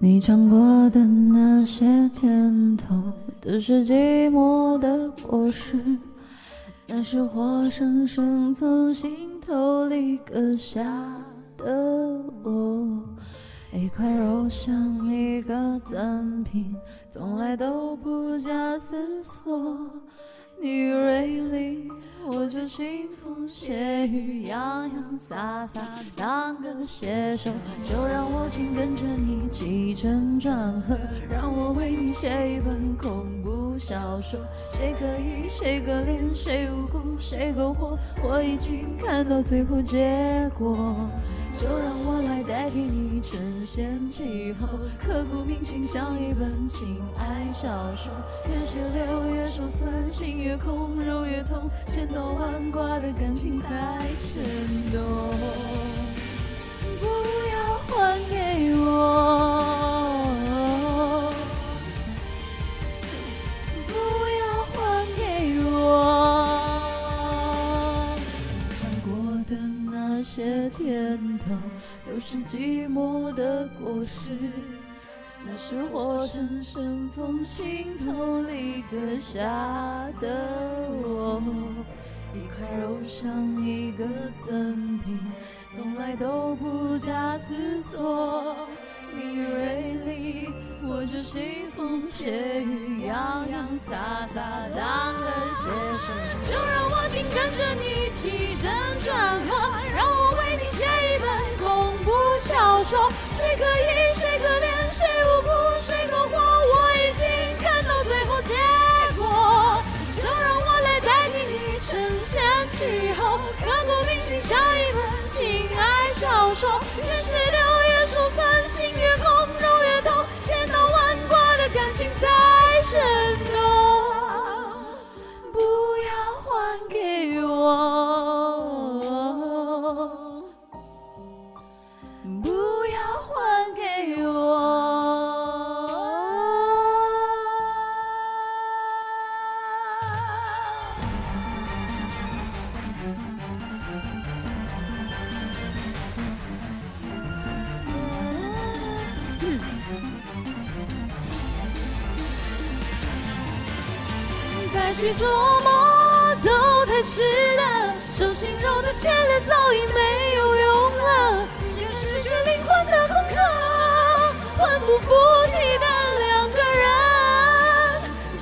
你尝过的那些甜头，都是寂寞的果实。那是活生生从心头里割下的我，一块肉像一个赠品，从来都不假思索。你锐利，我就腥风血雨，洋洋洒洒当个写手，就让我紧跟着你起承转合，让我为你写一本恐怖小说。谁可疑，谁可怜，谁无辜，谁苟活，我已经看到最后结果。就让代替你承先启后，刻骨铭心像一本情爱小说。越血流越手酸，心越空，肉越痛，千刀万剐的感情才生动。些甜头，都是寂寞的果实。那是活生生从心头里割下的我，一块肉像一个赠品，从来都不假思索。你锐利，我就腥风血雨，洋洋洒洒当个写手。就让我紧跟着你起承谁可疑，谁可怜，谁无辜，谁苟活，我已经看到最后结果。就让我来代替你承先启后，刻骨铭心像一本情爱小说。越血流再去琢磨都太迟了，手心肉的牵连早已没有用了，只有失去灵魂的空壳，魂不附体的两个人。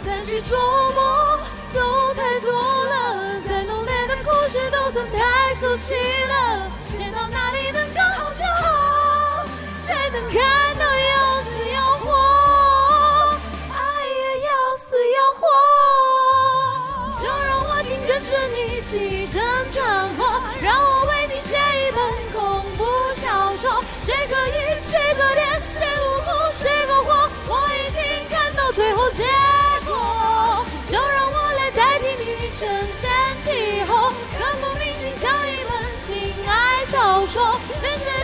再去琢磨都太多了，再浓烈的故事都算太俗气了，写到哪里能刚好就好，再等看起承转合，让我为你写一本恐怖小说。谁可以，谁可怜，谁无辜，谁苟活。我已经看到最后结果，就让我来代替你。承先启后，刻骨铭心，像一本情爱小说。人生。